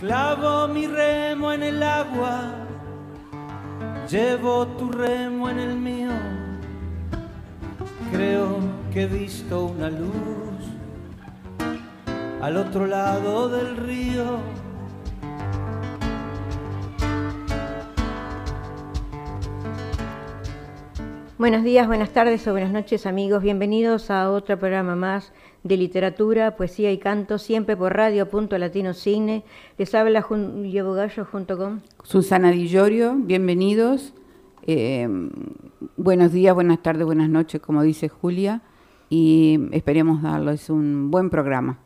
Clavo mi remo en el agua, llevo tu remo en el mío. Creo que he visto una luz al otro lado del río. Buenos días, buenas tardes o buenas noches amigos, bienvenidos a otro programa más de literatura, poesía y canto, siempre por Radio Punto Latino Cine. Les habla Julio Bogallo junto con Susana Di Llorio, bienvenidos. Eh, buenos días, buenas tardes, buenas noches, como dice Julia, y esperemos darles un buen programa.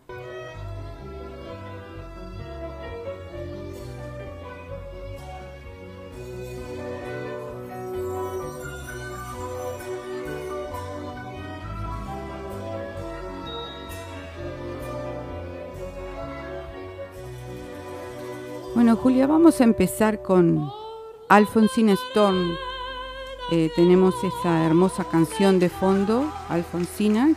Vamos a empezar con Alfonsina Storm. Eh, tenemos esa hermosa canción de fondo, Alfonsina,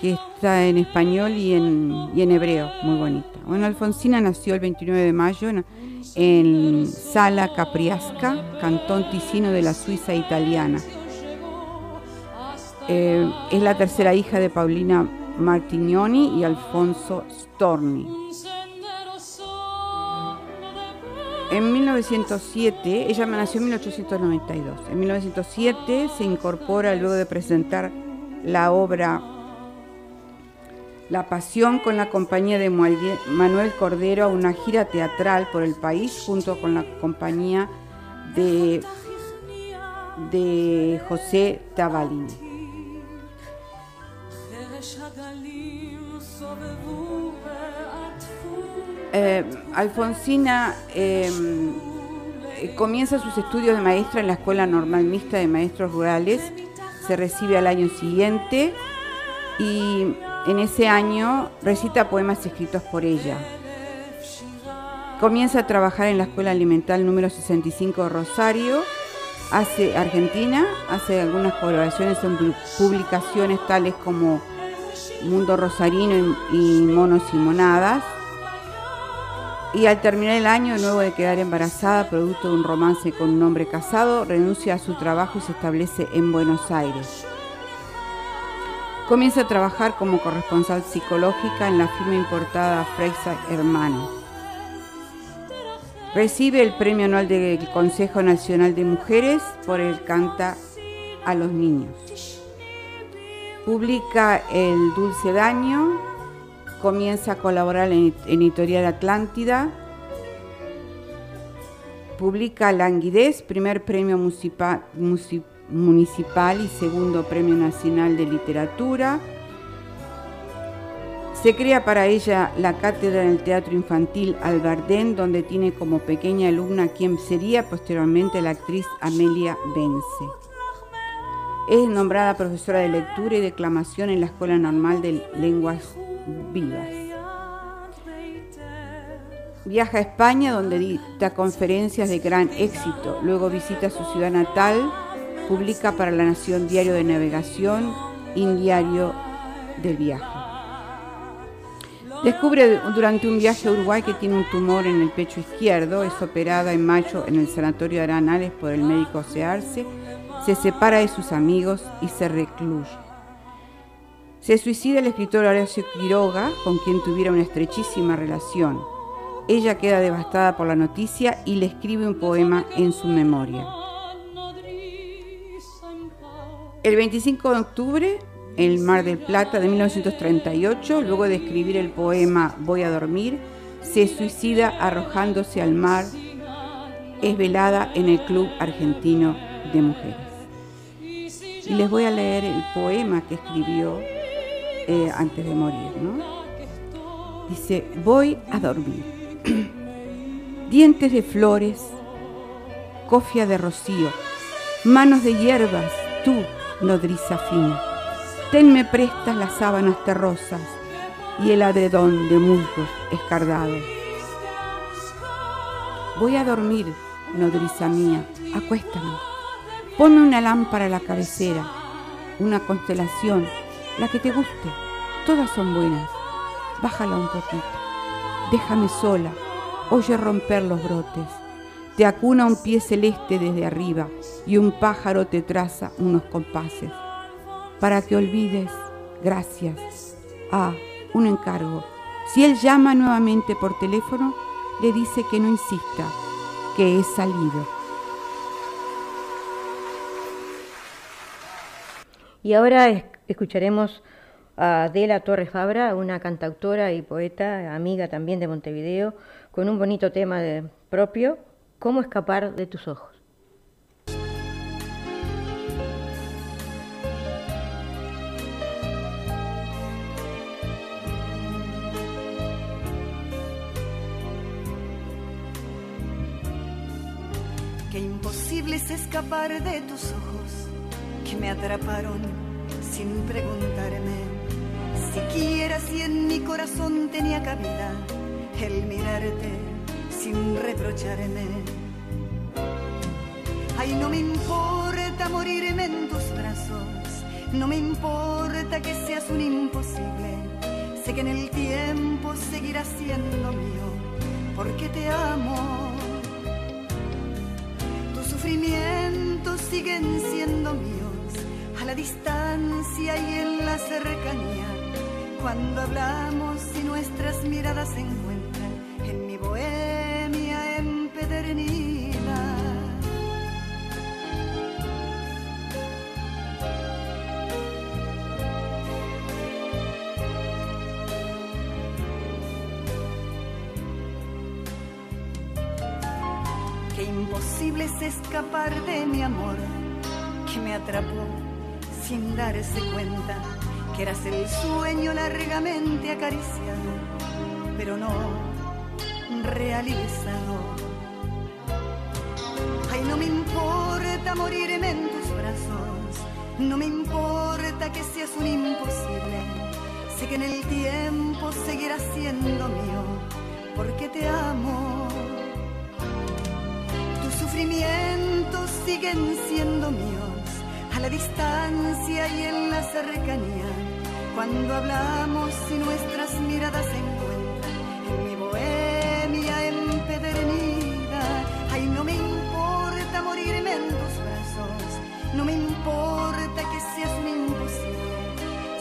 que está en español y en, y en hebreo, muy bonita. Bueno, Alfonsina nació el 29 de mayo en, en Sala Capriasca, cantón ticino de la Suiza italiana. Eh, es la tercera hija de Paulina Martignoni y Alfonso Storni. En 1907, ella nació en 1892. En 1907 se incorpora luego de presentar la obra La Pasión con la compañía de Manuel Cordero a una gira teatral por el país junto con la compañía de, José Tabalini. Eh, Alfonsina em, comienza sus estudios de maestra en la Escuela Normal Mixta de Maestros Rurales, se recibe al año siguiente y en ese año recita poemas escritos por ella. Comienza a trabajar en la Escuela Alimental número 65 de Rosario, hace Argentina, hace algunas colaboraciones en publicaciones tales como Mundo Rosarino y Monos y Monadas y al terminar el año, luego de quedar embarazada, producto de un romance con un hombre casado, renuncia a su trabajo y se establece en Buenos Aires. Comienza a trabajar como corresponsal psicológica en la firma importada Freisa Hermanos. Recibe el premio anual del Consejo Nacional de Mujeres por el Canta a los Niños. Publica El Dulce Daño, comienza a colaborar en Editorial Atlántida, publica Languidez, primer premio municipal, y segundo premio nacional de literatura. Se crea para ella la cátedra en el Teatro Infantil Albardén, donde tiene como pequeña alumna quien sería posteriormente la actriz Amelia Bence. Es nombrada profesora de lectura y declamación en la Escuela Normal de Lenguas Viaja a España donde dicta conferencias de gran éxito, luego visita su ciudad natal, publica para La Nación Diario de Navegación y Diario del Viaje. Descubre durante un viaje a Uruguay que tiene un tumor en el pecho izquierdo, es operada en mayo en el Sanatorio de Aranales por el médico Searce, se separa de sus amigos y se recluye. Se suicida el escritor Horacio Quiroga, con quien tuviera una estrechísima relación. Ella queda devastada por la noticia y le escribe un poema en su memoria. El 25 de octubre, el Mar del Plata de 1938, luego de escribir el poema Voy a dormir, se suicida arrojándose al mar. Es velada en el Club Argentino de Mujeres. Y les voy a leer el poema que escribió eh, antes de morir, ¿no? Dice, voy a dormir. Dientes de flores, cofia de rocío, manos de hierbas, tú, nodriza fina. Tenme prestas las sábanas terrosas y el adredón de musgos escardados. Voy a dormir, nodriza mía, acuéstame. Ponme una lámpara a la cabecera, una constelación la que te guste. Todas son buenas. Bájala un poquito. Déjame sola, oye romper los brotes. Te acuna un pie celeste desde arriba y un pájaro te traza unos compases. Para que olvides, gracias. Ah, un encargo. Si él llama nuevamente por teléfono, le dice que no insista, que he salido. Y ahora escucharemos a Adela Torres Fabra, una cantautora y poeta, amiga también de Montevideo, con un bonito tema propio, ¿Cómo escapar de tus ojos? Qué imposible es escapar de tus ojos que me atraparon sin preguntarme siquiera si en mi corazón tenía cabida el mirarte sin reprocharme. Ay, no me importa morirme en tus brazos, no me importa que seas un imposible. Sé que en el tiempo seguirás siendo mío, porque te amo. Tus sufrimientos siguen siendo míos, la distancia y en la cercanía cuando hablamos y nuestras miradas se encuentran en mi bohemia empedernida. Qué imposible es escapar de mi amor que me atrapó sin darse cuenta que eras el sueño largamente acariciado, pero no realizado. Ay, no me importa morirme en tus brazos, no me importa que seas un imposible. Sé que en el tiempo seguirás siendo mío, porque te amo. Tus sufrimientos siguen siendo míos, a la distancia y en la cercanía cuando hablamos y nuestras miradas se encuentran en mi bohemia empedernida. Ay, no me importa morirme en tus brazos, no me importa que seas un imposible.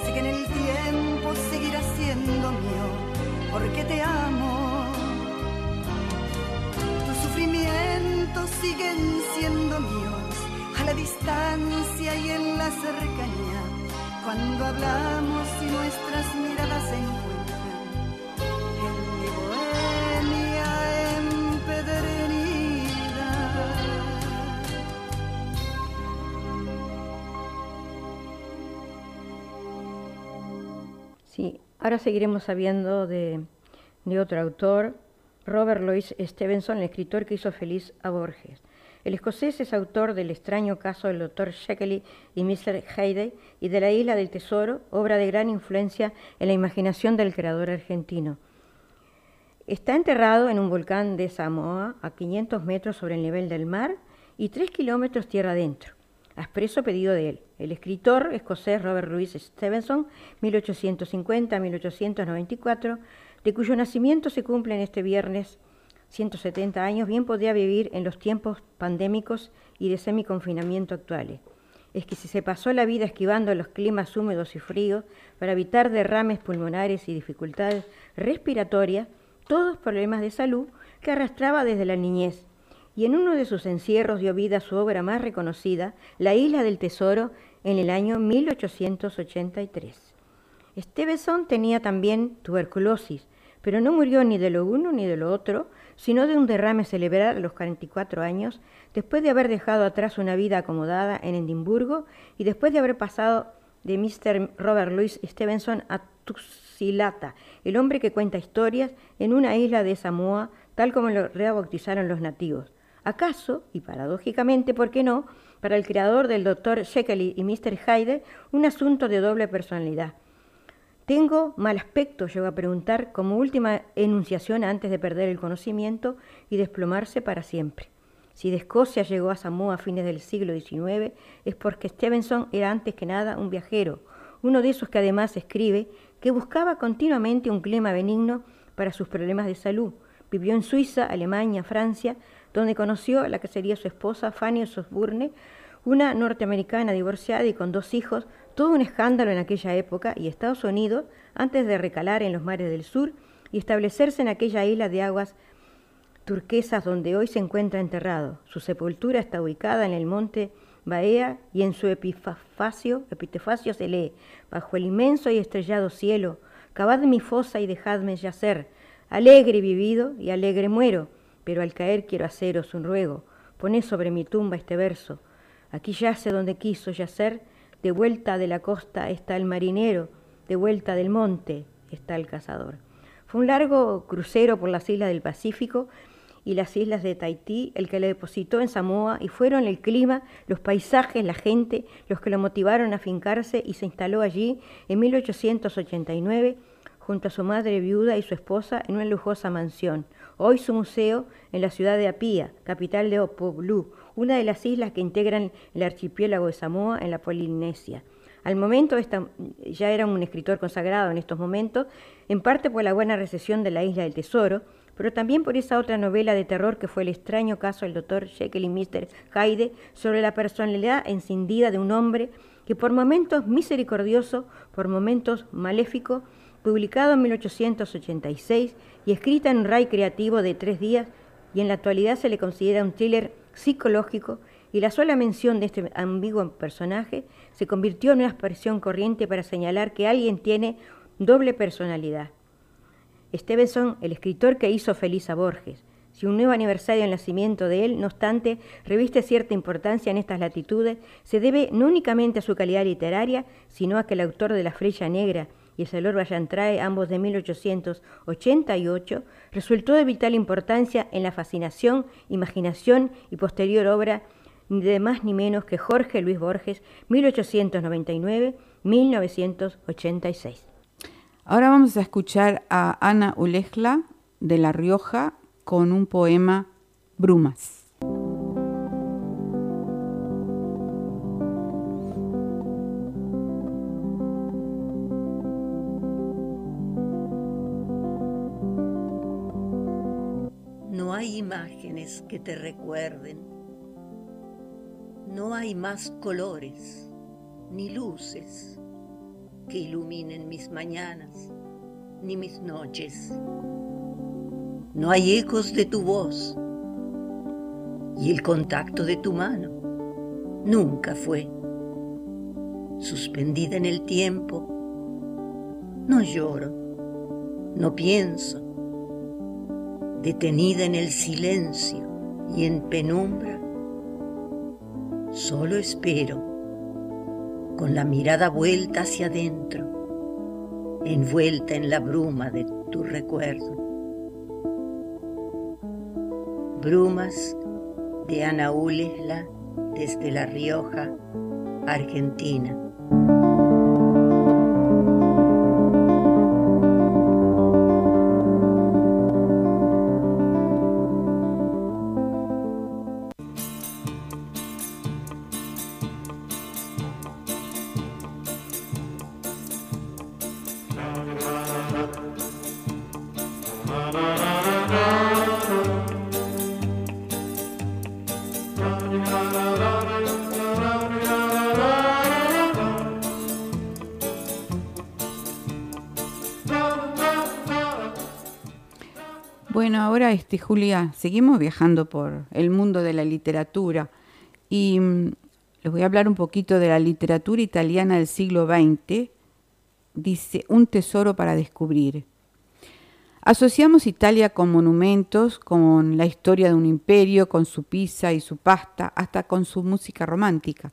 Sé que en el tiempo seguirás siendo mío, porque te amo. Tus sufrimientos siguen siendo míos, la distancia y en la cercanía cuando hablamos y nuestras miradas se encuentran en mi bohemia empedernida. Sí, ahora seguiremos sabiendo de, de otro autor, Robert Louis Stevenson, el escritor que hizo feliz a Borges. El escocés es autor del extraño caso del Dr. Sheckley y Mr. Hayday y de La Isla del Tesoro, obra de gran influencia en la imaginación del creador argentino. Está enterrado en un volcán de Samoa a 500 metros sobre el nivel del mar y 3 kilómetros tierra adentro, a expreso pedido de él. El escritor escocés Robert Louis Stevenson, 1850-1894, de cuyo nacimiento se cumple en este viernes 170 años, bien podría vivir en los tiempos pandémicos y de semiconfinamiento actuales. Es que si se pasó la vida esquivando los climas húmedos y fríos para evitar derrames pulmonares y dificultades respiratorias, todos problemas de salud que arrastraba desde la niñez. Y en uno de sus encierros dio vida a su obra más reconocida, La Isla del Tesoro, en el año 1883. Stevenson tenía también tuberculosis, pero no murió ni de lo uno ni de lo otro, sino de un derrame cerebral a los 44 años, después de haber dejado atrás una vida acomodada en Edimburgo y después de haber pasado de Mr. Robert Louis Stevenson a Tuxilata, el hombre que cuenta historias en una isla de Samoa, tal como lo rebautizaron los nativos. ¿Acaso, y paradójicamente, por qué no, para el creador del Dr. Sheckley y Mr. Hyde, un asunto de doble personalidad? ¿Tengo mal aspecto? llegó a preguntar como última enunciación antes de perder el conocimiento y desplomarse para siempre. Si de Escocia llegó a Samoa a fines del siglo XIX es porque Stevenson era antes que nada un viajero, uno de esos que además escribe que buscaba continuamente un clima benigno para sus problemas de salud, Vivió en Suiza, Alemania, Francia, donde conoció a la que sería su esposa, Fanny Osborne, una norteamericana divorciada y con dos hijos, todo un escándalo en aquella época, y Estados Unidos, antes de recalar en los mares del sur y establecerse en aquella isla de aguas turquesas donde hoy se encuentra enterrado. Su sepultura está ubicada en el monte Baea y en su epitafacio se lee, bajo el inmenso y estrellado cielo, cavad mi fosa y dejadme yacer, alegre vivido y alegre muero, pero al caer quiero haceros un ruego, poned sobre mi tumba este verso, aquí yace donde quiso yacer, de vuelta de la costa está el marinero, de vuelta del monte está el cazador. Fue un largo crucero por las islas del Pacífico y las islas de Tahití el que le depositó en Samoa y fueron el clima, los paisajes, la gente los que lo motivaron a fincarse y se instaló allí en 1889 junto a su madre viuda y su esposa en una lujosa mansión. Hoy su museo en la ciudad de Apia, capital de Opoblu, una de las islas que integran el archipiélago de Samoa en la Polinesia. Al momento esta, ya era un escritor consagrado en estos momentos, en parte por la buena recesión de la Isla del Tesoro, pero también por esa otra novela de terror que fue el extraño caso del doctor Jekyll y Mr. Hyde sobre la personalidad encendida de un hombre que por momentos misericordioso, por momentos maléfico, publicado en 1886 y escrita en un ray creativo de tres días, y en la actualidad se le considera un thriller psicológico, y la sola mención de este ambiguo personaje se convirtió en una expresión corriente para señalar que alguien tiene doble personalidad. Stevenson, el escritor que hizo feliz a Borges. Si un nuevo aniversario del nacimiento de él, no obstante, reviste cierta importancia en estas latitudes, se debe no únicamente a su calidad literaria, sino a que el autor de La Freya Negra y El Salor Vallantrae, ambos de 1888, resultó de vital importancia en la fascinación, imaginación y posterior obra de más ni menos que Jorge Luis Borges, 1899-1986. Ahora vamos a escuchar a Ana Ulejla de La Rioja con un poema Brumas. Que te recuerden, no hay más colores ni luces que iluminen mis mañanas ni mis noches. No hay ecos de tu voz y el contacto de tu mano nunca fue. Suspendida en el tiempo, no lloro, no pienso, detenida en el silencio y en penumbra, solo espero con la mirada vuelta hacia adentro, envuelta en la bruma de tu recuerdo. Brumas de Ana Ulesla desde La Rioja, Argentina. Julia, seguimos viajando por el mundo de la literatura y mm, les voy a hablar un poquito de la literatura italiana del siglo XX. Dice, un tesoro para descubrir. Asociamos Italia con monumentos, con la historia de un imperio, con su pizza y su pasta, hasta con su música romántica.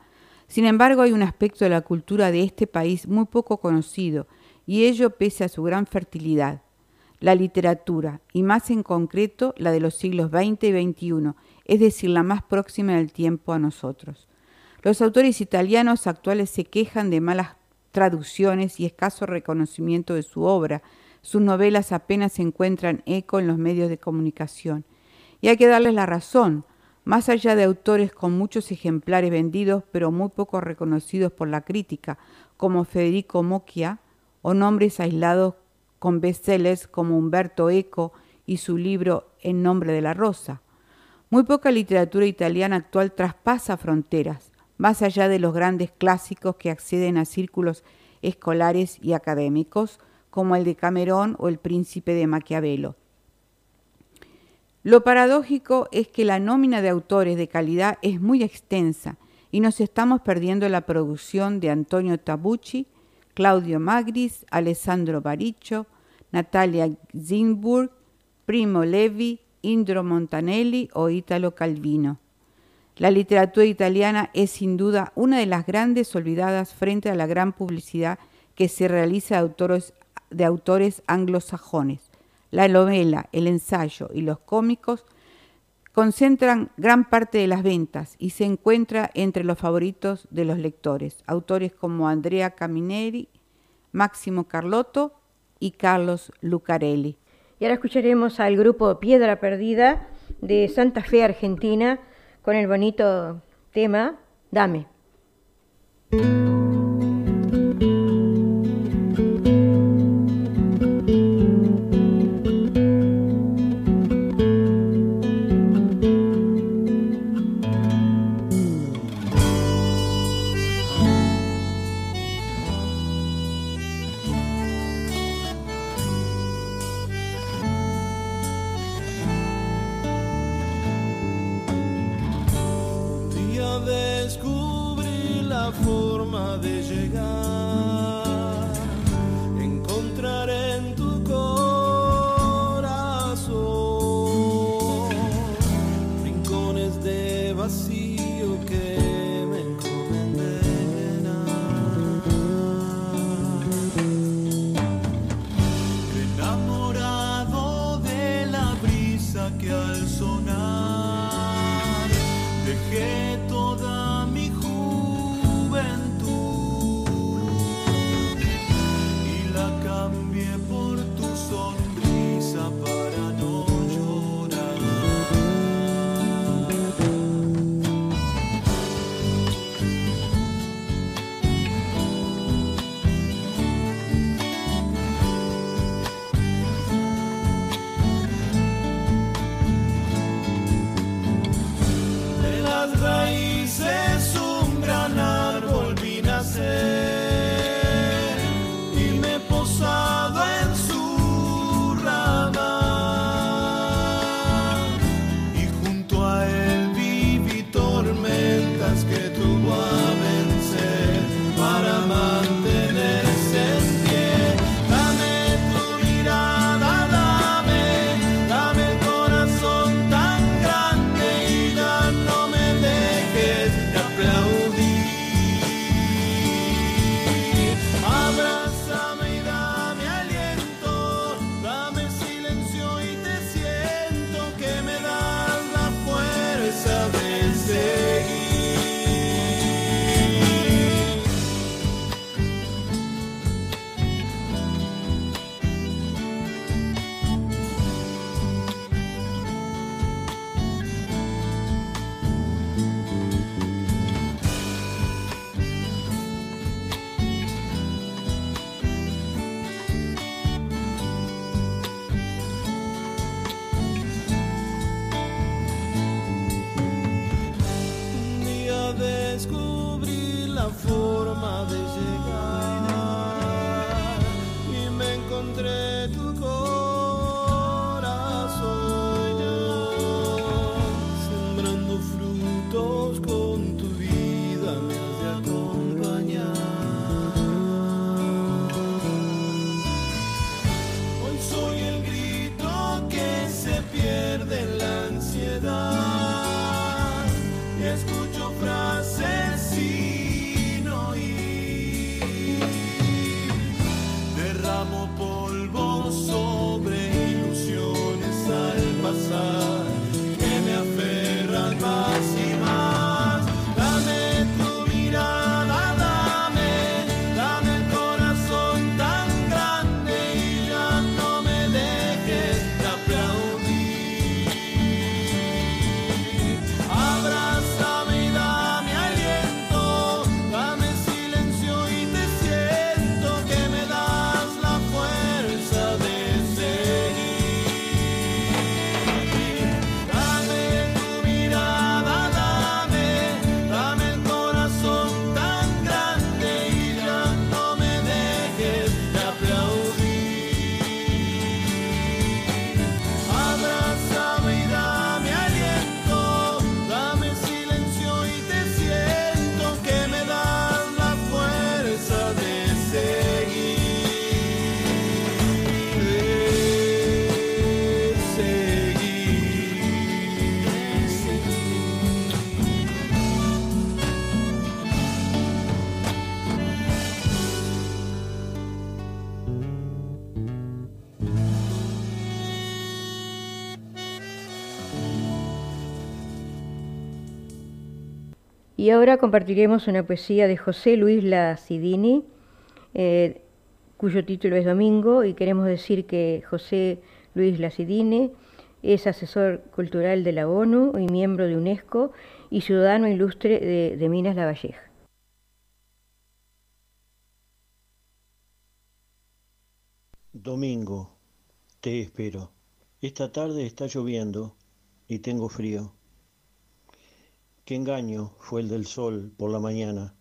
Sin embargo, hay un aspecto de la cultura de este país muy poco conocido, y ello pese a su gran fertilidad la literatura, y más en concreto la de los siglos XX y XXI, es decir, la más próxima del tiempo a nosotros. Los autores italianos actuales se quejan de malas traducciones y escaso reconocimiento de su obra. Sus novelas apenas encuentran eco en los medios de comunicación. Y hay que darles la razón. Más allá de autores con muchos ejemplares vendidos, pero muy poco reconocidos por la crítica, como Federico Mocchia, o nombres aislados con bestsellers como Humberto Eco y su libro En nombre de la rosa. Muy poca literatura italiana actual traspasa fronteras, más allá de los grandes clásicos que acceden a círculos escolares y académicos, como el de Camerón o el Príncipe de Maquiavelo. Lo paradójico es que la nómina de autores de calidad es muy extensa y nos estamos perdiendo la producción de Antonio Tabucci, Claudio Magris, Alessandro Baricho, Natalia Zinburg, Primo Levi, Indro Montanelli o Italo Calvino. La literatura italiana es sin duda una de las grandes olvidadas frente a la gran publicidad que se realiza autores, de autores anglosajones. La novela, el ensayo y los cómicos concentran gran parte de las ventas y se encuentra entre los favoritos de los lectores. Autores como Andrea Camineri, Máximo Carlotto y Carlos Lucarelli. Y ahora escucharemos al grupo Piedra Perdida de Santa Fe, Argentina, con el bonito tema Dame. Y ahora compartiremos una poesía de José Luis Lacidini, eh, cuyo título es Domingo, y queremos decir que José Luis Lacidini es asesor cultural de la ONU y miembro de UNESCO y ciudadano ilustre de, de Minas La Valleja. Domingo, te espero. Esta tarde está lloviendo y tengo frío. Qué engaño fue el del sol por la mañana.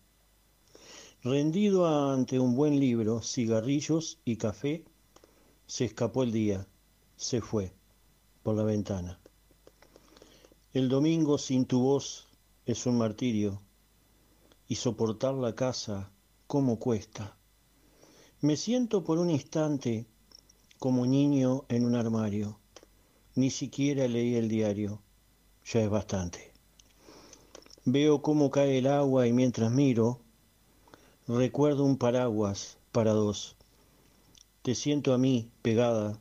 Rendido ante un buen libro, cigarrillos y café, se escapó el día, se fue por la ventana. El domingo sin tu voz es un martirio y soportar la casa, ¿cómo cuesta? Me siento por un instante como niño en un armario. Ni siquiera leí el diario, ya es bastante. Veo cómo cae el agua y mientras miro, recuerdo un paraguas para dos. Te siento a mí pegada,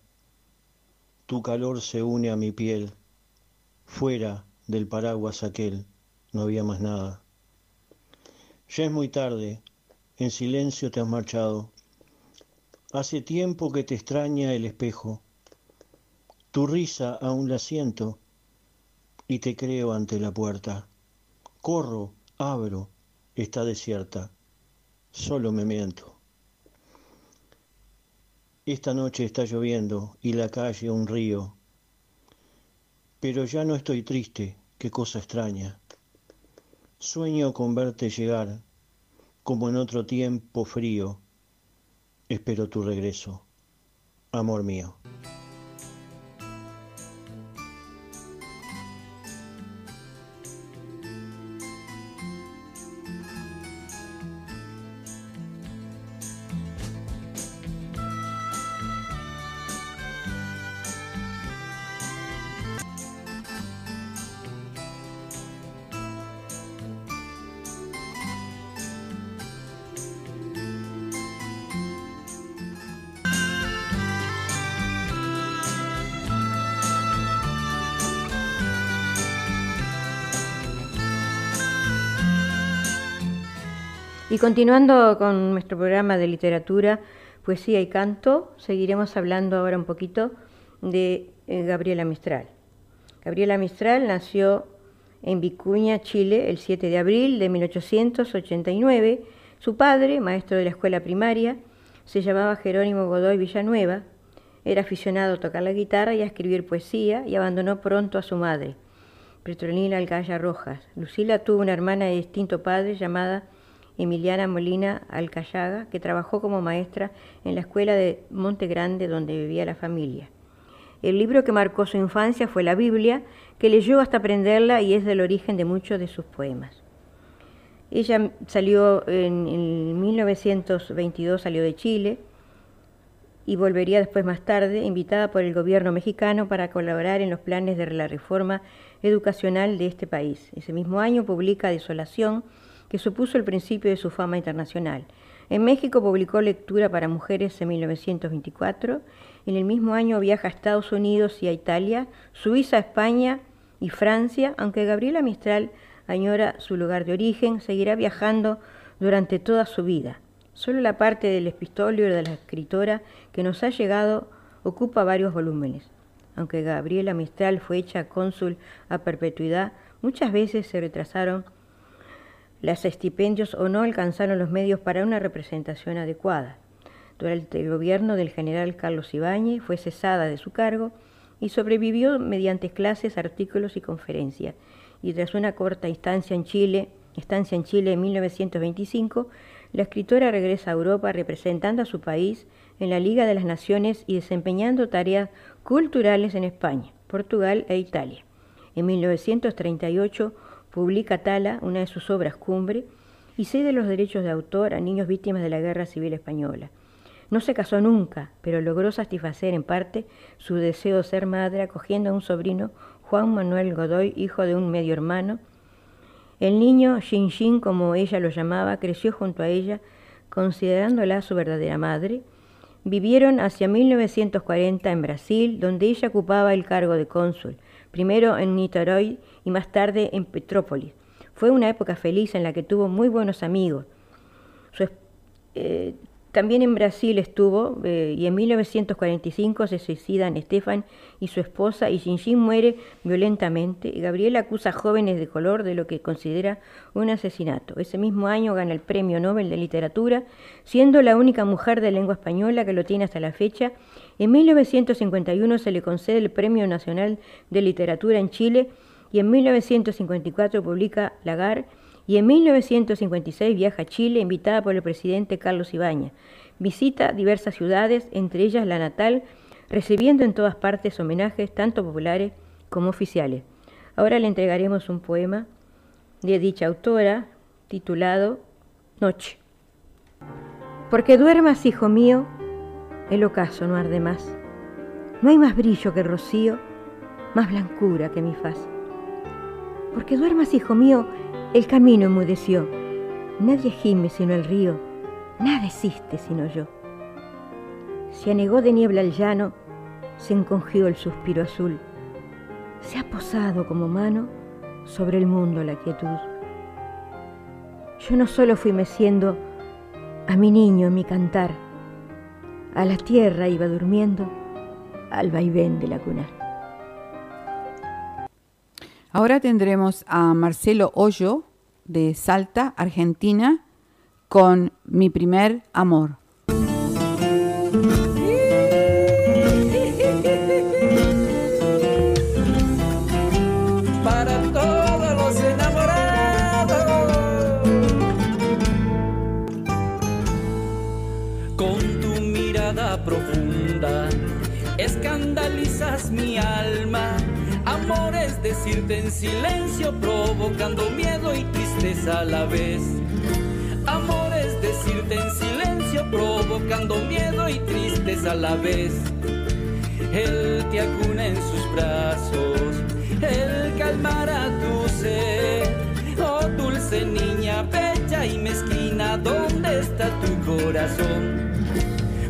tu calor se une a mi piel. Fuera del paraguas aquel no había más nada. Ya es muy tarde, en silencio te has marchado. Hace tiempo que te extraña el espejo. Tu risa aún la siento y te creo ante la puerta. Corro, abro, está desierta, solo me miento. Esta noche está lloviendo y la calle un río, pero ya no estoy triste, qué cosa extraña. Sueño con verte llegar, como en otro tiempo frío, espero tu regreso, amor mío. Continuando con nuestro programa de literatura, poesía y canto, seguiremos hablando ahora un poquito de eh, Gabriela Mistral. Gabriela Mistral nació en Vicuña, Chile, el 7 de abril de 1889. Su padre, maestro de la escuela primaria, se llamaba Jerónimo Godoy Villanueva. Era aficionado a tocar la guitarra y a escribir poesía y abandonó pronto a su madre, Petronila Alcaya Rojas. Lucila tuvo una hermana de distinto padre llamada Emiliana Molina Alcayaga, que trabajó como maestra en la escuela de Monte Grande donde vivía la familia. El libro que marcó su infancia fue la Biblia, que leyó hasta aprenderla y es del origen de muchos de sus poemas. Ella salió en, en 1922, salió de Chile y volvería después más tarde, invitada por el gobierno mexicano para colaborar en los planes de la reforma educacional de este país. Ese mismo año publica Desolación, que supuso el principio de su fama internacional. En México publicó Lectura para Mujeres en 1924. En el mismo año viaja a Estados Unidos y a Italia, Suiza, España y Francia, aunque Gabriela Mistral añora su lugar de origen, seguirá viajando durante toda su vida. Solo la parte del epistolio de la escritora que nos ha llegado ocupa varios volúmenes. Aunque Gabriela Mistral fue hecha cónsul a perpetuidad, muchas veces se retrasaron las estipendios o no alcanzaron los medios para una representación adecuada. Durante el gobierno del general Carlos Ibáñez fue cesada de su cargo y sobrevivió mediante clases, artículos y conferencias. Y tras una corta en Chile, estancia en Chile en 1925, la escritora regresa a Europa representando a su país en la Liga de las Naciones y desempeñando tareas culturales en España, Portugal e Italia. En 1938 Publica Tala, una de sus obras cumbre, y cede los derechos de autor a niños víctimas de la Guerra Civil Española. No se casó nunca, pero logró satisfacer en parte su deseo de ser madre acogiendo a un sobrino, Juan Manuel Godoy, hijo de un medio hermano. El niño, Xin Xin, como ella lo llamaba, creció junto a ella, considerándola su verdadera madre. Vivieron hacia 1940 en Brasil, donde ella ocupaba el cargo de cónsul, primero en Niterói y más tarde en Petrópolis. Fue una época feliz en la que tuvo muy buenos amigos. Eh, también en Brasil estuvo eh, y en 1945 se suicidan Estefan y su esposa y Jinjin muere violentamente. Gabriel acusa a jóvenes de color de lo que considera un asesinato. Ese mismo año gana el Premio Nobel de Literatura, siendo la única mujer de lengua española que lo tiene hasta la fecha. En 1951 se le concede el Premio Nacional de Literatura en Chile y en 1954 publica Lagar y en 1956 viaja a Chile invitada por el presidente Carlos Ibáñez. Visita diversas ciudades, entre ellas la natal, recibiendo en todas partes homenajes tanto populares como oficiales. Ahora le entregaremos un poema de dicha autora titulado Noche. Porque duermas, hijo mío, el ocaso no arde más. No hay más brillo que el rocío, más blancura que mi faz. Porque duermas, hijo mío, el camino enmudeció. Nadie gime sino el río, nada existe sino yo. Se anegó de niebla el llano, se encogió el suspiro azul. Se ha posado como mano sobre el mundo la quietud. Yo no solo fui meciendo a mi niño en mi cantar, a la tierra iba durmiendo al vaivén de la cuna. Ahora tendremos a Marcelo Hoyo de Salta, Argentina, con Mi primer amor. Silencio, provocando miedo y tristeza a la vez. Amor es decirte en silencio, provocando miedo y tristeza a la vez. Él te acuna en sus brazos, él calmará tu sed. Oh dulce niña, bella y mezquina, ¿dónde está tu corazón?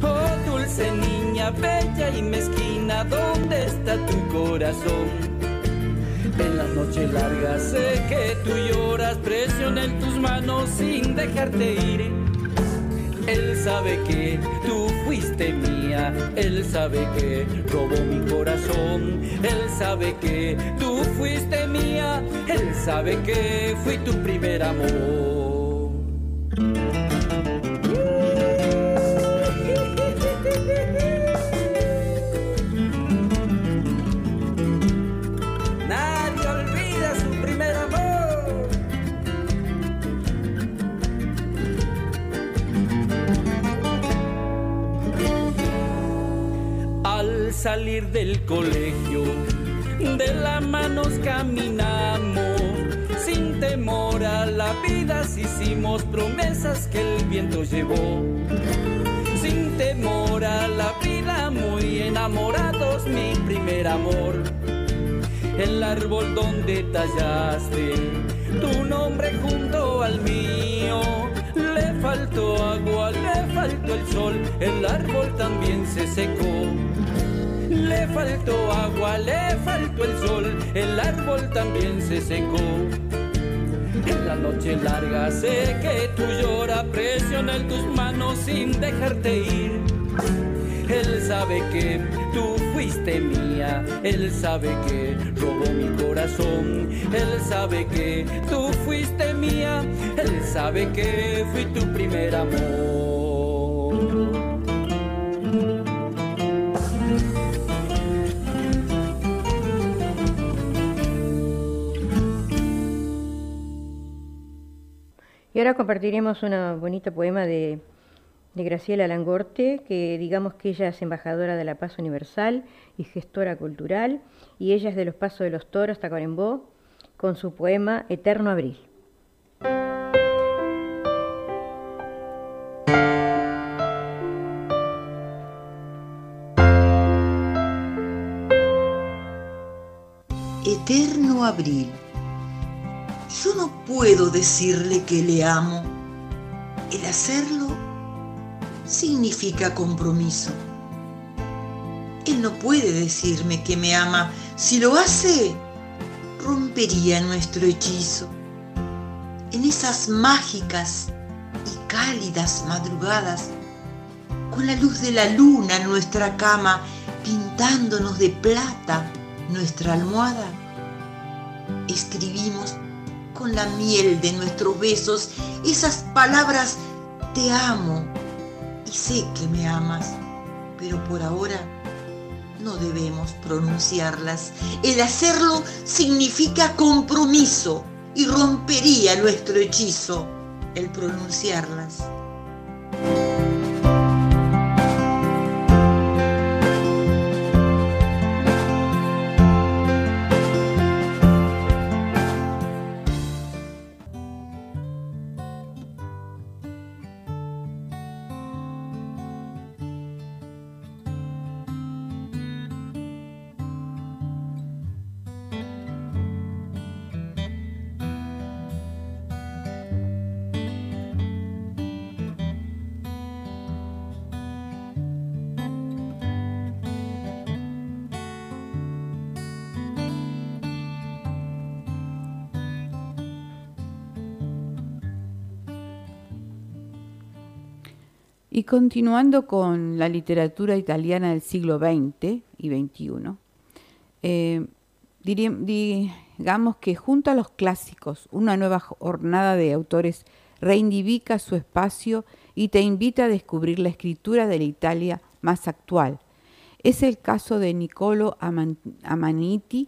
Oh dulce niña, bella y mezquina, ¿dónde está tu corazón? En las noches largas sé que tú lloras, presiona en tus manos sin dejarte ir. Él sabe que tú fuiste mía, él sabe que robó mi corazón, él sabe que tú fuiste mía, él sabe que fui tu primer amor. Salir del colegio, de las manos caminamos, sin temor a la vida, hicimos promesas que el viento llevó. Sin temor a la vida, muy enamorados, mi primer amor. El árbol donde tallaste tu nombre junto al mío. Le faltó agua, le faltó el sol, el árbol también se secó le faltó agua, le faltó el sol, el árbol también se secó. En la noche larga sé que tú lloras, presiona en tus manos sin dejarte ir. Él sabe que tú fuiste mía, él sabe que robó mi corazón, él sabe que tú fuiste mía, él sabe que fui tu primer amor. Y ahora compartiremos un bonito poema de, Graciela Langorte, que digamos que ella es embajadora de la paz universal y gestora cultural, y ella es de los Pasos de los Toros, Tacuarembó, con su poema Eterno Abril. Eterno Abril yo no puedo decirle que le amo. El hacerlo significa compromiso. Él no puede decirme que me ama. Si lo hace, rompería nuestro hechizo. en esas mágicas y cálidas madrugadas, con la luz de la luna en nuestra cama, pintándonos de plata nuestra almohada, escribimos con la miel de nuestros besos esas palabras te amo y sé que me amas, pero por ahora no debemos pronunciarlas. El hacerlo significa compromiso y rompería nuestro hechizo el pronunciarlas. Y continuando con la literatura italiana del siglo XX y XXI, eh, digamos que junto a los clásicos, una nueva jornada de autores reivindica su espacio y te invita a descubrir la escritura de la Italia más actual. Es el caso de Niccolo Amaniti,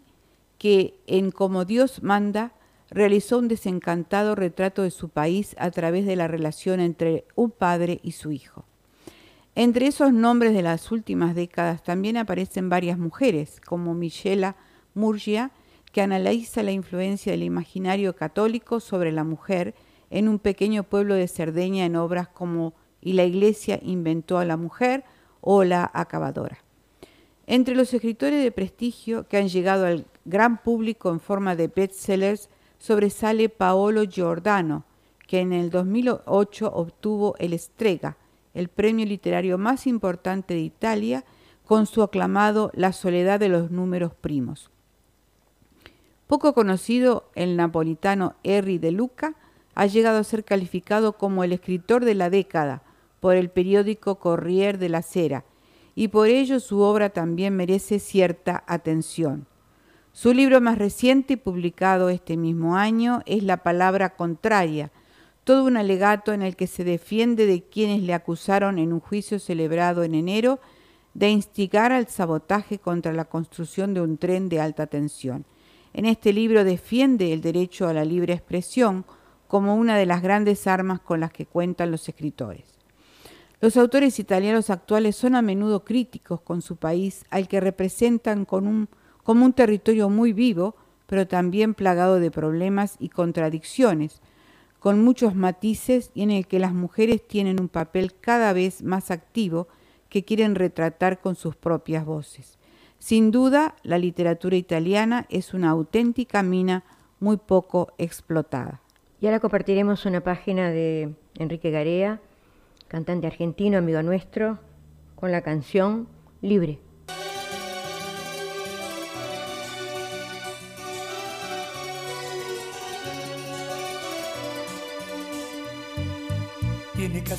que en Como Dios manda realizó un desencantado retrato de su país a través de la relación entre un padre y su hijo. Entre esos nombres de las últimas décadas también aparecen varias mujeres, como Michela Murgia, que analiza la influencia del imaginario católico sobre la mujer en un pequeño pueblo de Cerdeña en obras como Y la Iglesia inventó a la mujer o La acabadora. Entre los escritores de prestigio que han llegado al gran público en forma de bestsellers sobresale Paolo Giordano, que en el 2008 obtuvo el Strega, el premio literario más importante de Italia, con su aclamado La soledad de los números primos. Poco conocido, el napolitano Henry de Luca ha llegado a ser calificado como el escritor de la década por el periódico Corriere della Sera, y por ello su obra también merece cierta atención. Su libro más reciente, publicado este mismo año, es La palabra contraria, todo un alegato en el que se defiende de quienes le acusaron en un juicio celebrado en enero de instigar al sabotaje contra la construcción de un tren de alta tensión. En este libro defiende el derecho a la libre expresión como una de las grandes armas con las que cuentan los escritores. Los autores italianos actuales son a menudo críticos con su país, al que representan con un como un territorio muy vivo, pero también plagado de problemas y contradicciones, con muchos matices y en el que las mujeres tienen un papel cada vez más activo que quieren retratar con sus propias voces. Sin duda, la literatura italiana es una auténtica mina muy poco explotada. Y ahora compartiremos una página de Enrique Garea, cantante argentino, amigo nuestro, con la canción Libre.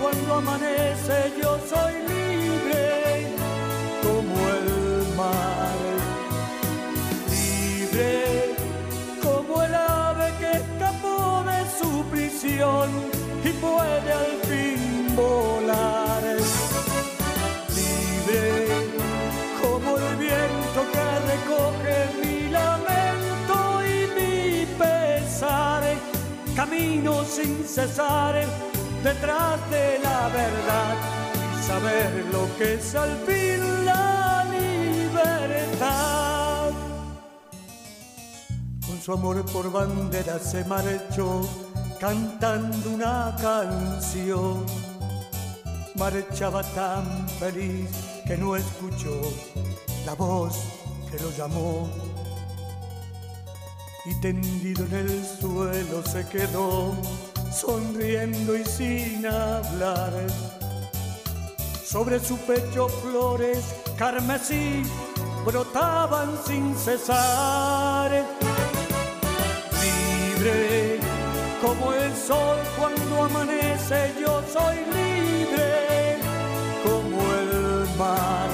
cuando amanece, yo soy libre como el mar. Libre como el ave que escapó de su prisión y puede al fin volar. Libre como el viento que recoge mi lamento y mi pesar camino sin cesar detrás de la verdad y saber lo que es al fin la libertad. su amor por bandera se marchó cantando una canción. Marchaba tan feliz que no escuchó la voz que lo llamó. Y tendido en el suelo se quedó, sonriendo y sin hablar. Sobre su pecho flores carmesí brotaban sin cesar. Libre como el sol cuando amanece, yo soy libre como el mar.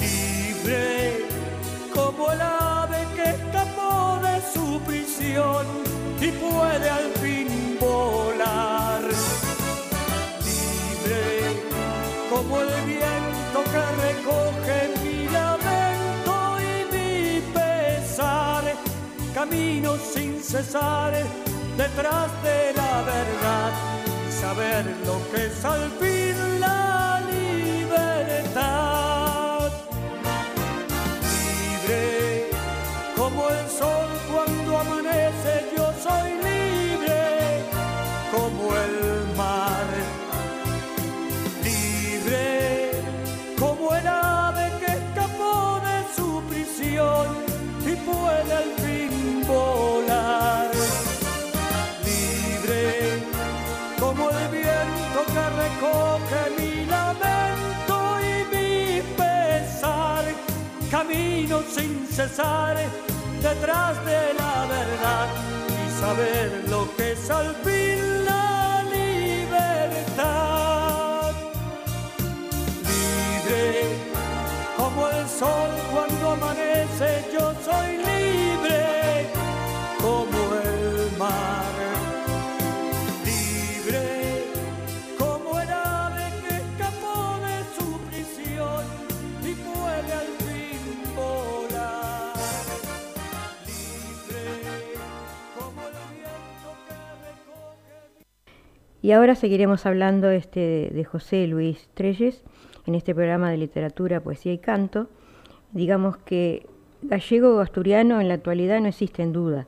Libre como el ave que escapó de su prisión y puede al el viento que recoge camino sin cesar detrás de la verdad y saber lo que es al fin sin cesar detrás de la verdad y saber lo que es al fin la libertad. Libre como el sol cuando amanece, yo soy Y ahora seguiremos hablando este, de José Luis Treyes en este programa de literatura, poesía y canto. Digamos que gallego o asturiano en la actualidad no existe en duda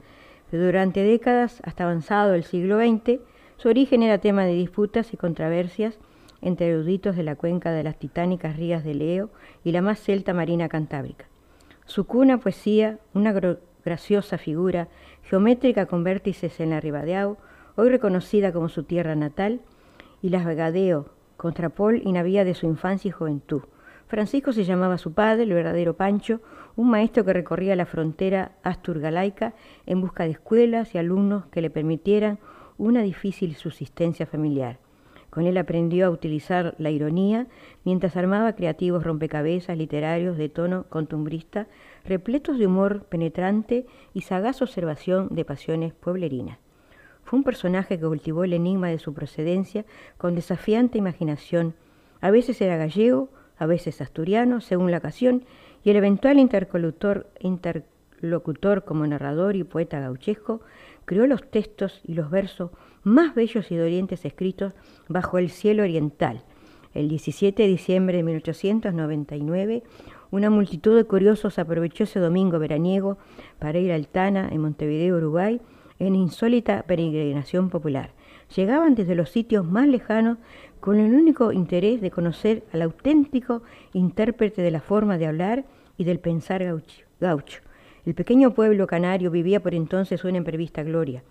durante décadas, hasta avanzado el siglo XX, su origen era tema de disputas y controversias entre eruditos de la cuenca de las titánicas rías de Leo y la más celta marina cantábrica. Su cuna poesía, una graciosa figura, geométrica con vértices en la Ribadeau, hoy reconocida como su tierra natal, y las Vegadeo, contrapol y navía de su infancia y juventud. Francisco se llamaba su padre, el verdadero Pancho, un maestro que recorría la frontera asturgalaica en busca de escuelas y alumnos que le permitieran una difícil subsistencia familiar. Con él aprendió a utilizar la ironía mientras armaba creativos rompecabezas literarios de tono contumbrista, repletos de humor penetrante y sagaz observación de pasiones pueblerinas. Un personaje que cultivó el enigma de su procedencia con desafiante imaginación. A veces era gallego, a veces asturiano, según la ocasión, y el eventual interlocutor, interlocutor como narrador y poeta gauchesco creó los textos y los versos más bellos y dolientes escritos bajo el cielo oriental. El 17 de diciembre de 1899, una multitud de curiosos aprovechó ese domingo veraniego para ir a Altana, en Montevideo, Uruguay, en insólita peregrinación popular. Llegaban desde los sitios más lejanos con el único interés de conocer al auténtico intérprete de la forma de hablar y del pensar gaucho. El pequeño pueblo canario vivía por entonces una imprevista gloria.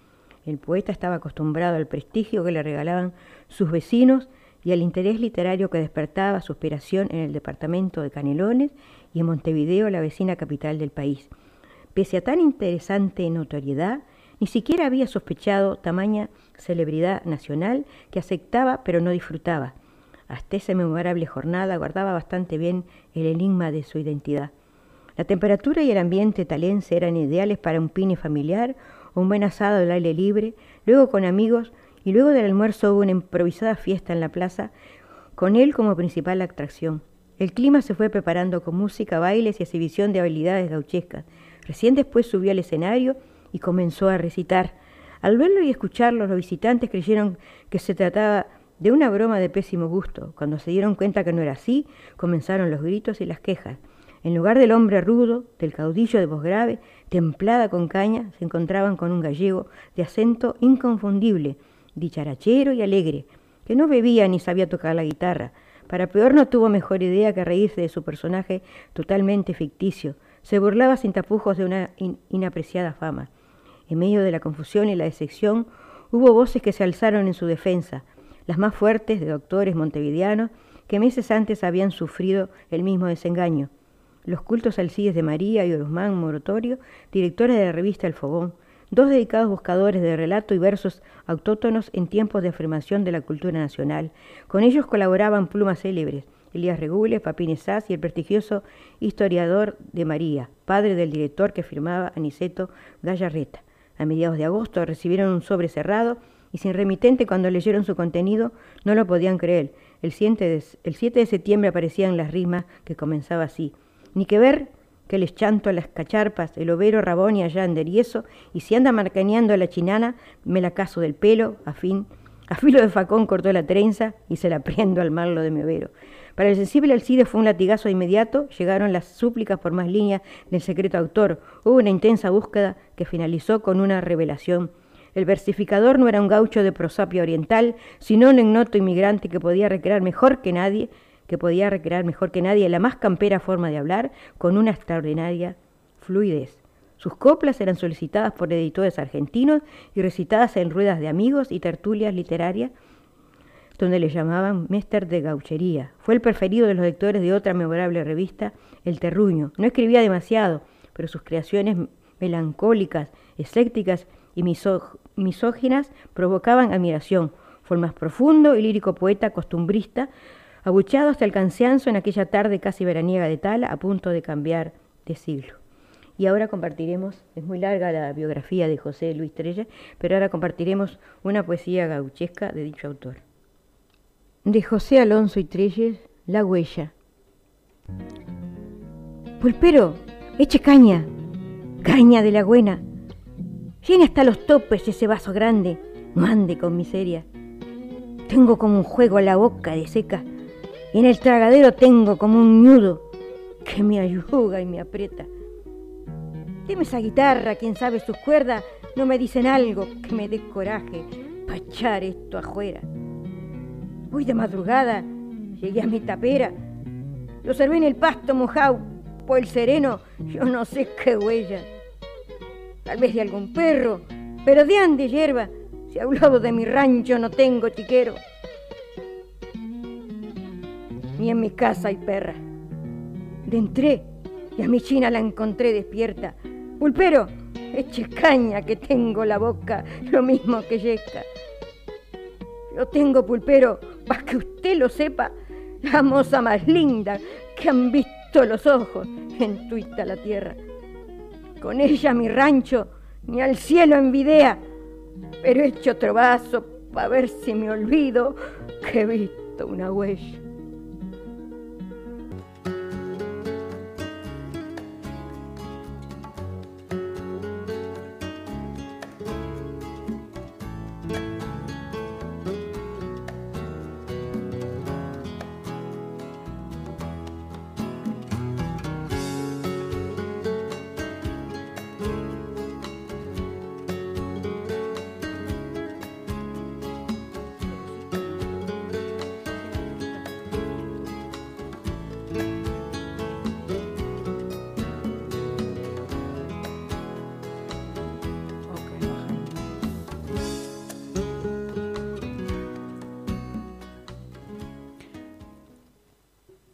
El poeta estaba acostumbrado al prestigio que le regalaban sus vecinos y al interés literario que despertaba su aspiración en el departamento de Canelones y en Montevideo, la vecina capital del país. Pese a tan interesante notoriedad, ni siquiera había sospechado tamaña celebridad nacional que aceptaba pero no disfrutaba. Hasta esa memorable jornada guardaba bastante bien el enigma de su identidad. La temperatura y el ambiente talense eran ideales para un pine familiar un buen asado al aire libre, luego con amigos y luego del almuerzo hubo una improvisada fiesta en la plaza con él como principal atracción. El clima se fue preparando con música, bailes y exhibición de habilidades gauchescas. Recién después subió al escenario y comenzó a recitar. Al verlo y escucharlo, los visitantes creyeron que se trataba de una broma de pésimo gusto. Cuando se dieron cuenta que no era así, comenzaron los gritos y las quejas. En lugar del hombre rudo, del caudillo de voz grave, templada con caña, se encontraban con un gallego de acento inconfundible, dicharachero y alegre, que no bebía ni sabía tocar la guitarra. Para peor no tuvo mejor idea que reírse de su personaje totalmente ficticio. Se burlaba sin tapujos de una inapreciada fama. En medio de la confusión y la decepción, hubo voces que se alzaron en su defensa, las más fuertes de doctores montevideanos que meses antes habían sufrido el mismo desengaño. Los cultos Alcides de María y Oruzmán Morotorio, directores de la revista El Fogón, dos dedicados buscadores de relato y versos autóctonos en tiempos de afirmación de la cultura nacional. Con ellos colaboraban plumas célebres, Elías Regules, Papín Sass y el prestigioso historiador de María, padre del director que firmaba Aniceto Gallarreta. A mediados de agosto recibieron un sobre cerrado y sin remitente cuando leyeron su contenido no lo podían creer. El 7 de, el 7 de septiembre aparecían las rimas que comenzaba así. Ni que ver que les chanto a las cacharpas, el overo rabón y allander, y eso, y si anda marcaneando a la chinana, me la caso del pelo, a fin, a filo de facón cortó la trenza y se la prendo al marlo de mi overo. Para el sensible Alcide fue un latigazo inmediato, llegaron las súplicas por más líneas del secreto autor, hubo una intensa búsqueda que finalizó con una revelación. El versificador no era un gaucho de prosapia oriental, sino un ignoto inmigrante que podía recrear mejor que nadie, que podía recrear mejor que nadie la más campera forma de hablar, con una extraordinaria fluidez. Sus coplas eran solicitadas por editores argentinos y recitadas en ruedas de amigos y tertulias literarias donde le llamaban Mester de Gauchería. Fue el preferido de los lectores de otra memorable revista, El Terruño. No escribía demasiado, pero sus creaciones melancólicas, escépticas y misóginas provocaban admiración. Fue el más profundo y lírico poeta costumbrista, abuchado hasta el cansancio en aquella tarde casi veraniega de Tala, a punto de cambiar de siglo. Y ahora compartiremos, es muy larga la biografía de José Luis Trella, pero ahora compartiremos una poesía gauchesca de dicho autor de José Alonso y Treyes, La huella. Pulpero, eche caña, caña de la buena. Llene hasta los topes ese vaso grande, no ande con miseria. Tengo como un juego a la boca de seca, y en el tragadero tengo como un nudo que me ayuda y me aprieta. Deme esa guitarra, quien sabe sus cuerdas, no me dicen algo que me dé coraje para echar esto afuera. Hoy de madrugada llegué a mi tapera. Lo observé en el pasto mojado por el sereno, yo no sé qué huella. Tal vez de algún perro, pero de ande hierba. Si hablado de mi rancho no tengo chiquero. Ni en mi casa hay perra. De entré y a mi china la encontré despierta. Pulpero, eche caña que tengo la boca lo mismo que yesca. Yo tengo pulpero para que usted lo sepa, la moza más linda que han visto los ojos en tuita la tierra. Con ella mi rancho ni al cielo envidea, pero he hecho otro vaso para ver si me olvido que he visto una huella.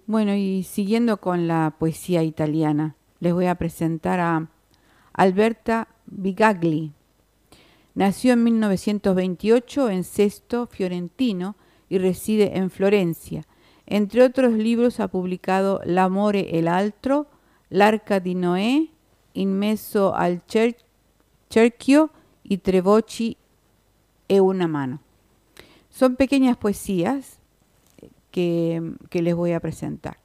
Bueno, y siguiendo con la poesía italiana, les voy a presentar a Alberta Bigagli. Nació en 1928 en Sesto, Fiorentino, y reside en Florencia. Entre otros libros ha publicado L'amore e l'altro, L'Arca di Noé, In mezzo al cerchio y Tre voci e una mano. Son pequeñas poesías que, les voy a presentar.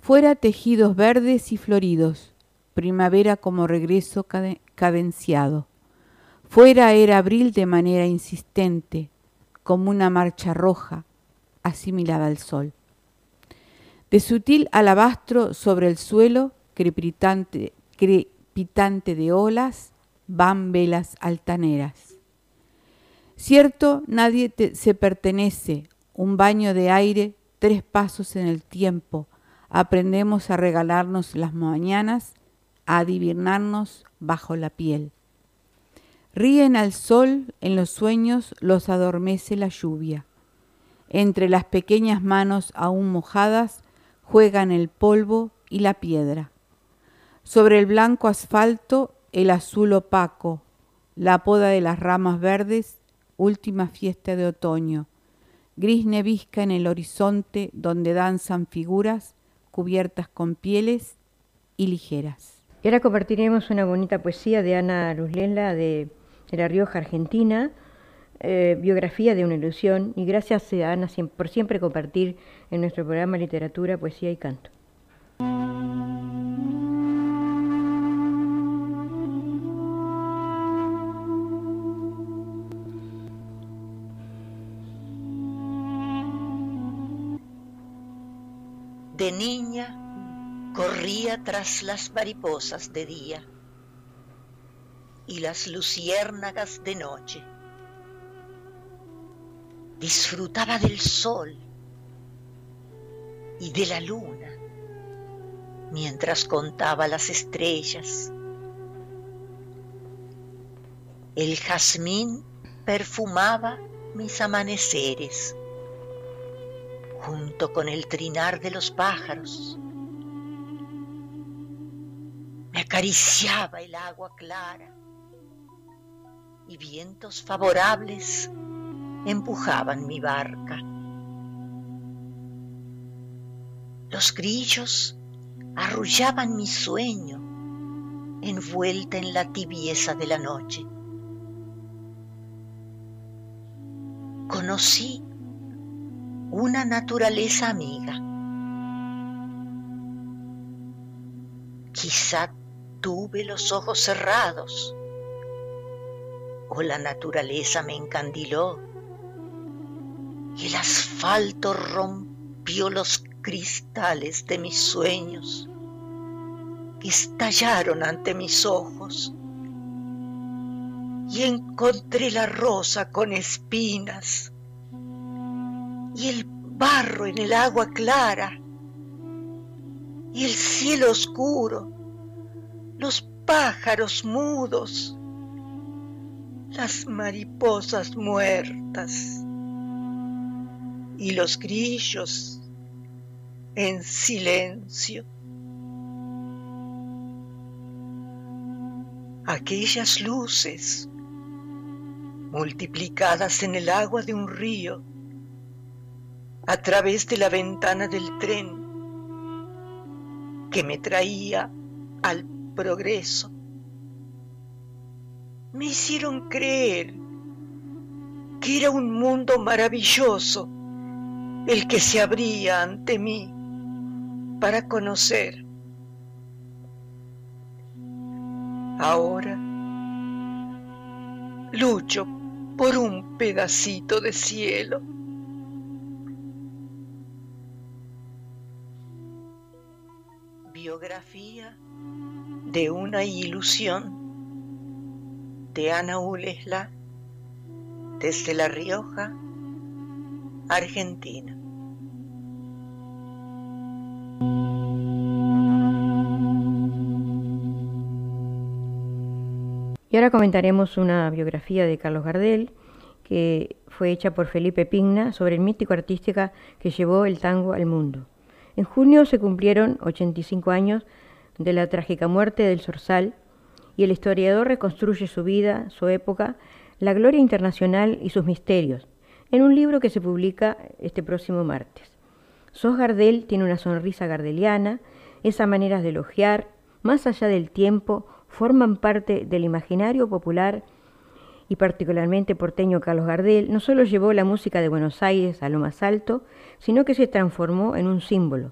Fuera tejidos verdes y floridos, primavera como regreso cadenciado. Fuera era abril de manera insistente, como una marcha roja asimilada al sol. De sutil alabastro sobre el suelo, crepitante, crepitante de olas, van velas altaneras. Cierto, nadie se pertenece, un baño de aire, tres pasos en el tiempo. Aprendemos a regalarnos las mañanas, a adivinarnos bajo la piel. Ríen al sol, en los sueños los adormece la lluvia. Entre las pequeñas manos aún mojadas juegan el polvo y la piedra. Sobre el blanco asfalto el azul opaco, la poda de las ramas verdes, última fiesta de otoño, gris nevisca en el horizonte donde danzan figuras cubiertas con pieles y ligeras. Y ahora compartiremos una bonita poesía de Ana Luzlela de, de La Rioja, Argentina, eh, biografía de una ilusión, y gracias a Ana por siempre compartir en nuestro programa literatura, poesía y canto. De niña corría tras las mariposas de día y las luciérnagas de noche. Disfrutaba del sol y de la luna mientras contaba las estrellas. El jazmín perfumaba mis amaneceres junto con el trinar de los pájaros. Me acariciaba el agua clara y vientos favorables empujaban mi barca. Los grillos arrullaban mi sueño envuelta en la tibieza de la noche. Conocí una naturaleza amiga. Quizá tuve los ojos cerrados o la naturaleza me encandiló. Y el asfalto rompió los cristales de mis sueños. Que estallaron ante mis ojos. Y encontré la rosa con espinas y el barro en el agua clara y el cielo oscuro, los pájaros mudos, las mariposas muertas y los grillos en silencio. Aquellas luces multiplicadas en el agua de un río a través de la ventana del tren que me traía al progreso. Me hicieron creer que era un mundo maravilloso el que se abría ante mí para conocer. Ahora lucho por un pedacito de cielo. Biografía de una ilusión de Ana Ulesla desde La Rioja, Argentina. Y ahora comentaremos una biografía de Carlos Gardel que fue hecha por Felipe Pigna sobre el mítico artística que llevó el tango al mundo. En junio se cumplieron 85 años de la trágica muerte del Zorzal y el historiador reconstruye su vida, su época, la gloria internacional y sus misterios, en un libro que se publica este próximo martes. Sos Gardel tiene una sonrisa gardeliana, esa manera de elogiar, más allá del tiempo, forman parte del imaginario popular y particularmente porteño Carlos Gardel, no solo llevó la música de Buenos Aires a lo más alto, sino que se transformó en un símbolo.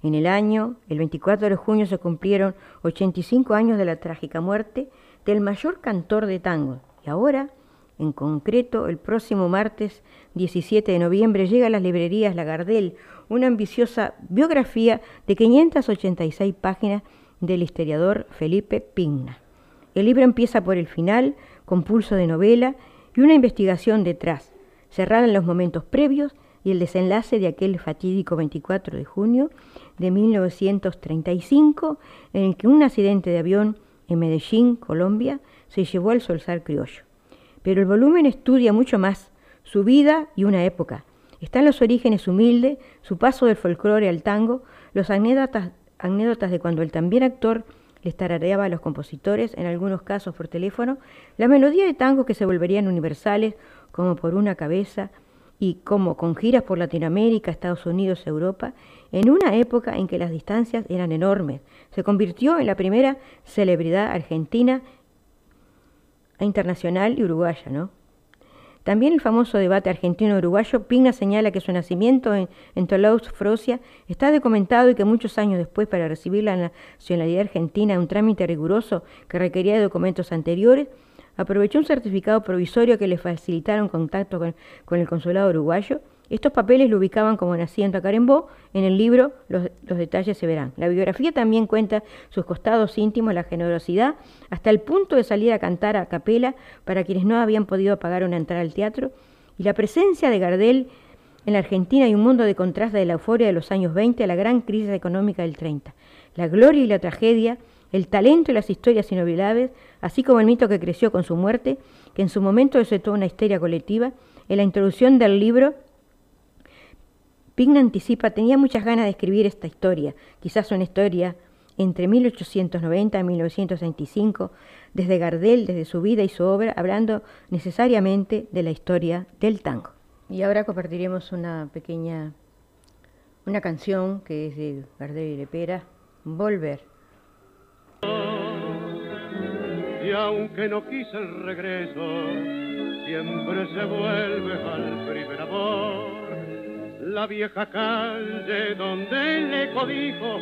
En el año, el 24 de junio, se cumplieron 85 años de la trágica muerte del mayor cantor de tango. Y ahora, En concreto, el próximo martes 17 de noviembre llega a las librerías Lagardel una ambiciosa biografía de 586 páginas del historiador Felipe Pigna. El libro empieza por el final, con pulso de novela y una investigación detrás, cerrada en los momentos previos y el desenlace de aquel fatídico 24 de junio de 1935, en el que un accidente de avión en Medellín, Colombia, se llevó al solsar criollo. Pero el volumen estudia mucho más su vida y una época. Están los orígenes humildes, su paso del folclore al tango, los anécdotas, anécdotas de cuando el también actor les tarareaba a los compositores, en algunos casos por teléfono, la melodía de tango que se volverían universales como por una cabeza y como con giras por Latinoamérica, Estados Unidos, Europa, en una época en que las distancias eran enormes. Se convirtió en la primera celebridad argentina e internacional y uruguaya, ¿no? También el famoso debate argentino-uruguayo, Pigna señala que su nacimiento en, en Toulouse, Francia, está documentado y que muchos años después, para recibir la nacionalidad argentina, un trámite riguroso que requería de documentos anteriores, aprovechó un certificado provisorio que le facilitaron contacto con, con el consulado uruguayo estos papeles lo ubicaban como naciendo a Carembó. En el libro los, detalles se verán. La biografía también cuenta sus costados íntimos, la generosidad, hasta el punto de salir a cantar a capela para quienes no habían podido pagar una entrada al teatro, y la presencia de Gardel en la Argentina y un mundo de contraste de la euforia de los años 20 a la gran crisis económica del 30. La gloria y la tragedia, el talento y las historias inolvidables, así como el mito que creció con su muerte, que en su momento desató una histeria colectiva, en la introducción del libro Pigna anticipa, tenía muchas ganas de escribir esta historia, quizás una historia entre 1890 y 1925, desde Gardel, desde su vida y su obra, hablando necesariamente de la historia del tango. Y ahora compartiremos una pequeña, una canción que es de Gardel y Lepera, Volver. Y aunque no quise el regreso, siempre se vuelve al primer amor la vieja calle donde le codijo,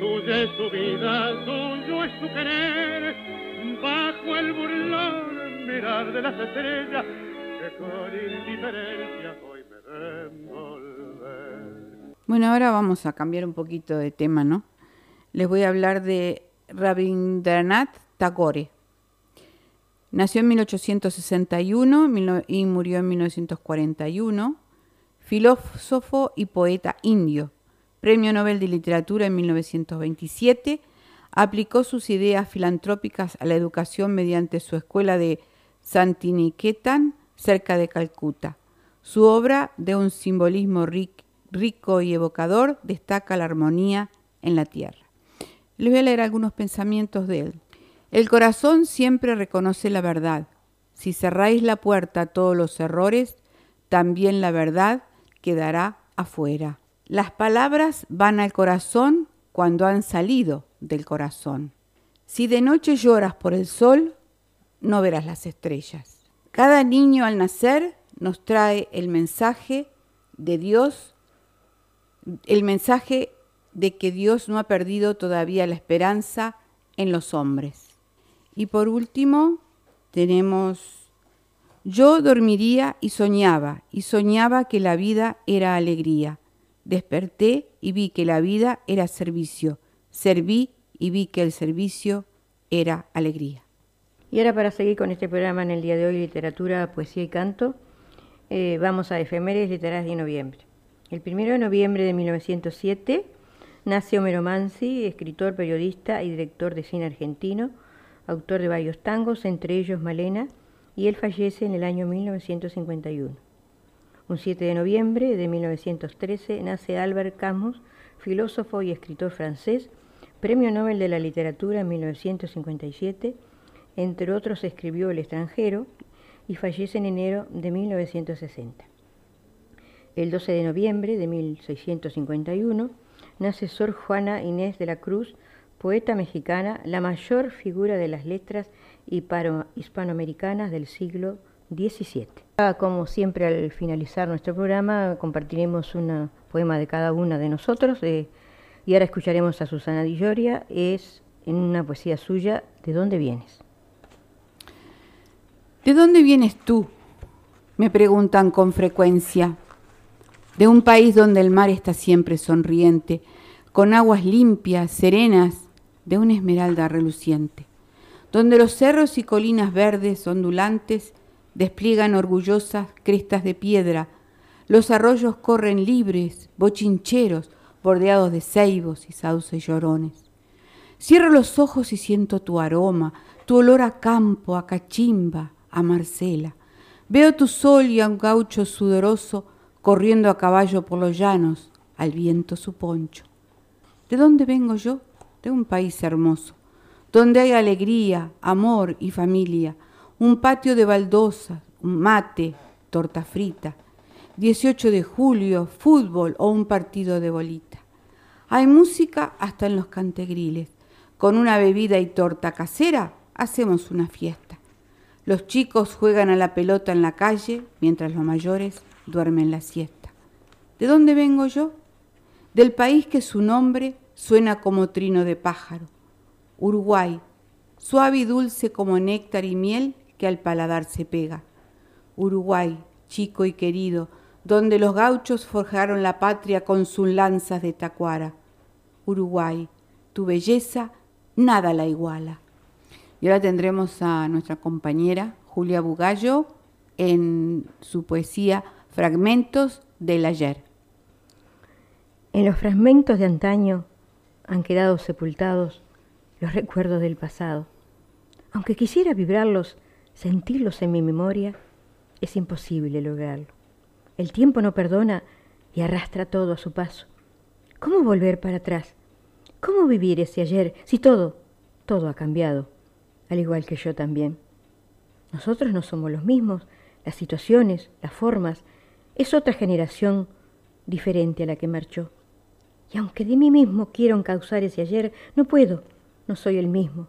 tuya es su vida, tuyo es su querer, bajo el burlón mirar de las estrellas que con indiferencia hoy me ven. Bueno, ahora vamos a cambiar un poquito de tema, ¿no? Les voy a hablar de Rabindranath Tagore. Nació en 1861 y murió en 1941 filósofo y poeta indio, Premio Nobel de Literatura en 1927, aplicó sus ideas filantrópicas a la educación mediante su escuela de Santiniketan, cerca de Calcuta. Su obra, de un simbolismo rico y evocador, destaca la armonía en la tierra. Les voy a leer algunos pensamientos de él. El corazón siempre reconoce la verdad. Si cerráis la puerta a todos los errores, también la verdad quedará afuera. Las palabras van al corazón cuando han salido del corazón. Si de noche lloras por el sol, no verás las estrellas. Cada niño al nacer nos trae el mensaje de Dios, el mensaje de que Dios no ha perdido todavía la esperanza en los hombres. Y por último, tenemos yo dormiría y soñaba, y soñaba que la vida era alegría. Desperté y vi que la vida era servicio. Serví y vi que el servicio era alegría. Y ahora para seguir con este programa en el día de hoy, literatura, poesía y canto, eh, vamos a efemérides literarias de noviembre. El 1 de noviembre de 1907 nace Homero Mansi, escritor, periodista y director de cine argentino, autor de varios tangos, entre ellos Malena, y él fallece en el año 1951. Un 7 de noviembre de 1913 nace Albert Camus, filósofo y escritor francés, Premio Nobel de la Literatura en 1957, entre otros escribió El extranjero y fallece en enero de 1960. El 12 de noviembre de 1651 nace Sor Juana Inés de la Cruz, poeta mexicana, la mayor figura de las letras hispanoamericanas del siglo XVII. Como siempre al finalizar nuestro programa compartiremos un poema de cada una de nosotros y ahora escucharemos a Susana Di Lloria, es en una poesía suya, ¿De dónde vienes? ¿De dónde vienes tú? Me preguntan con frecuencia. De un país donde el mar está siempre sonriente, con aguas limpias, serenas, de una esmeralda reluciente, donde los cerros y colinas verdes ondulantes despliegan orgullosas crestas de piedra, los arroyos corren libres, bochincheros, bordeados de ceibos y sauces llorones. Cierro los ojos y siento tu aroma, tu olor a campo, a cachimba, a Marcela. Veo tu sol y a un gaucho sudoroso corriendo a caballo por los llanos, al viento su poncho. ¿De dónde vengo yo? De un país hermoso, donde hay alegría, amor y familia, un patio de baldosas, un mate, torta frita, 18 de julio, fútbol o un partido de bolita. Hay música hasta en los cantegriles. Con una bebida y torta casera hacemos una fiesta. Los chicos juegan a la pelota en la calle mientras los mayores duermen la siesta. ¿De dónde vengo yo? Del país que su nombre suena como trino de pájaro. Uruguay, suave y dulce como néctar y miel que al paladar se pega. Uruguay, chico y querido, donde los gauchos forjaron la patria con sus lanzas de tacuara. Uruguay, tu belleza nada la iguala. Y ahora tendremos a nuestra compañera Julia Bugallo en su poesía Fragmentos del ayer. En los fragmentos de antaño han quedado sepultados los recuerdos del pasado. Aunque quisiera vibrarlos, sentirlos en mi memoria, es imposible lograrlo. El tiempo no perdona y arrastra todo a su paso. ¿Cómo volver para atrás? ¿Cómo vivir ese ayer si todo, todo ha cambiado, al igual que yo también? Nosotros no somos los mismos, las situaciones, las formas, es otra generación diferente a la que marchó. Y aunque de mí mismo quiero encauzar ese ayer, no puedo, no soy el mismo.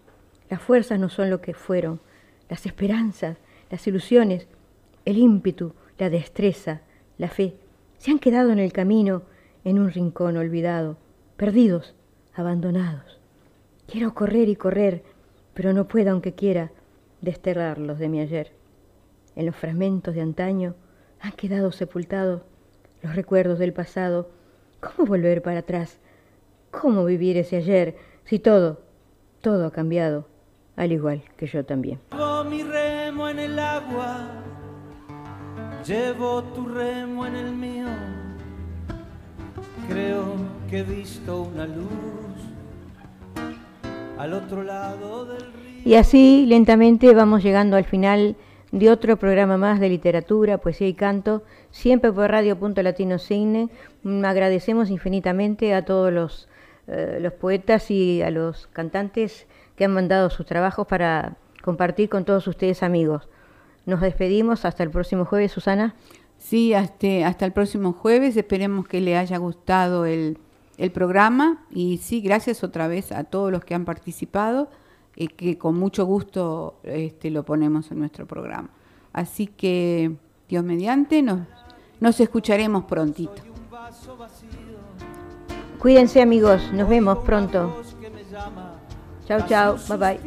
Las fuerzas no son lo que fueron, las esperanzas, las ilusiones, el ímpetu, la destreza, la fe, se han quedado en el camino, en un rincón olvidado, perdidos, abandonados. Quiero correr y correr, pero no puedo, aunque quiera, desterrarlos de mi ayer. En los fragmentos de antaño han quedado sepultados los recuerdos del pasado. ¿Cómo volver para atrás? ¿Cómo vivir ese ayer si todo, todo ha cambiado, al igual que yo también? Llevo mi remo en el agua, llevo tu remo en el mío. Creo que he visto una luz al otro lado del río. Y así lentamente vamos llegando al final de otro programa más de literatura, poesía y canto, siempre por Radio Punto Latino Cine. Agradecemos infinitamente a todos los, eh, los poetas y a los cantantes que han mandado sus trabajos para compartir con todos ustedes amigos. Nos despedimos hasta el próximo jueves, Susana. Sí, hasta, hasta el próximo jueves. Esperemos que le haya gustado el, el programa y sí, gracias otra vez a todos los que han participado y que con mucho gusto este, lo ponemos en nuestro programa. Así que, Dios mediante, nos, nos escucharemos prontito. Cuídense amigos, nos vemos pronto. Chao, chao, bye bye.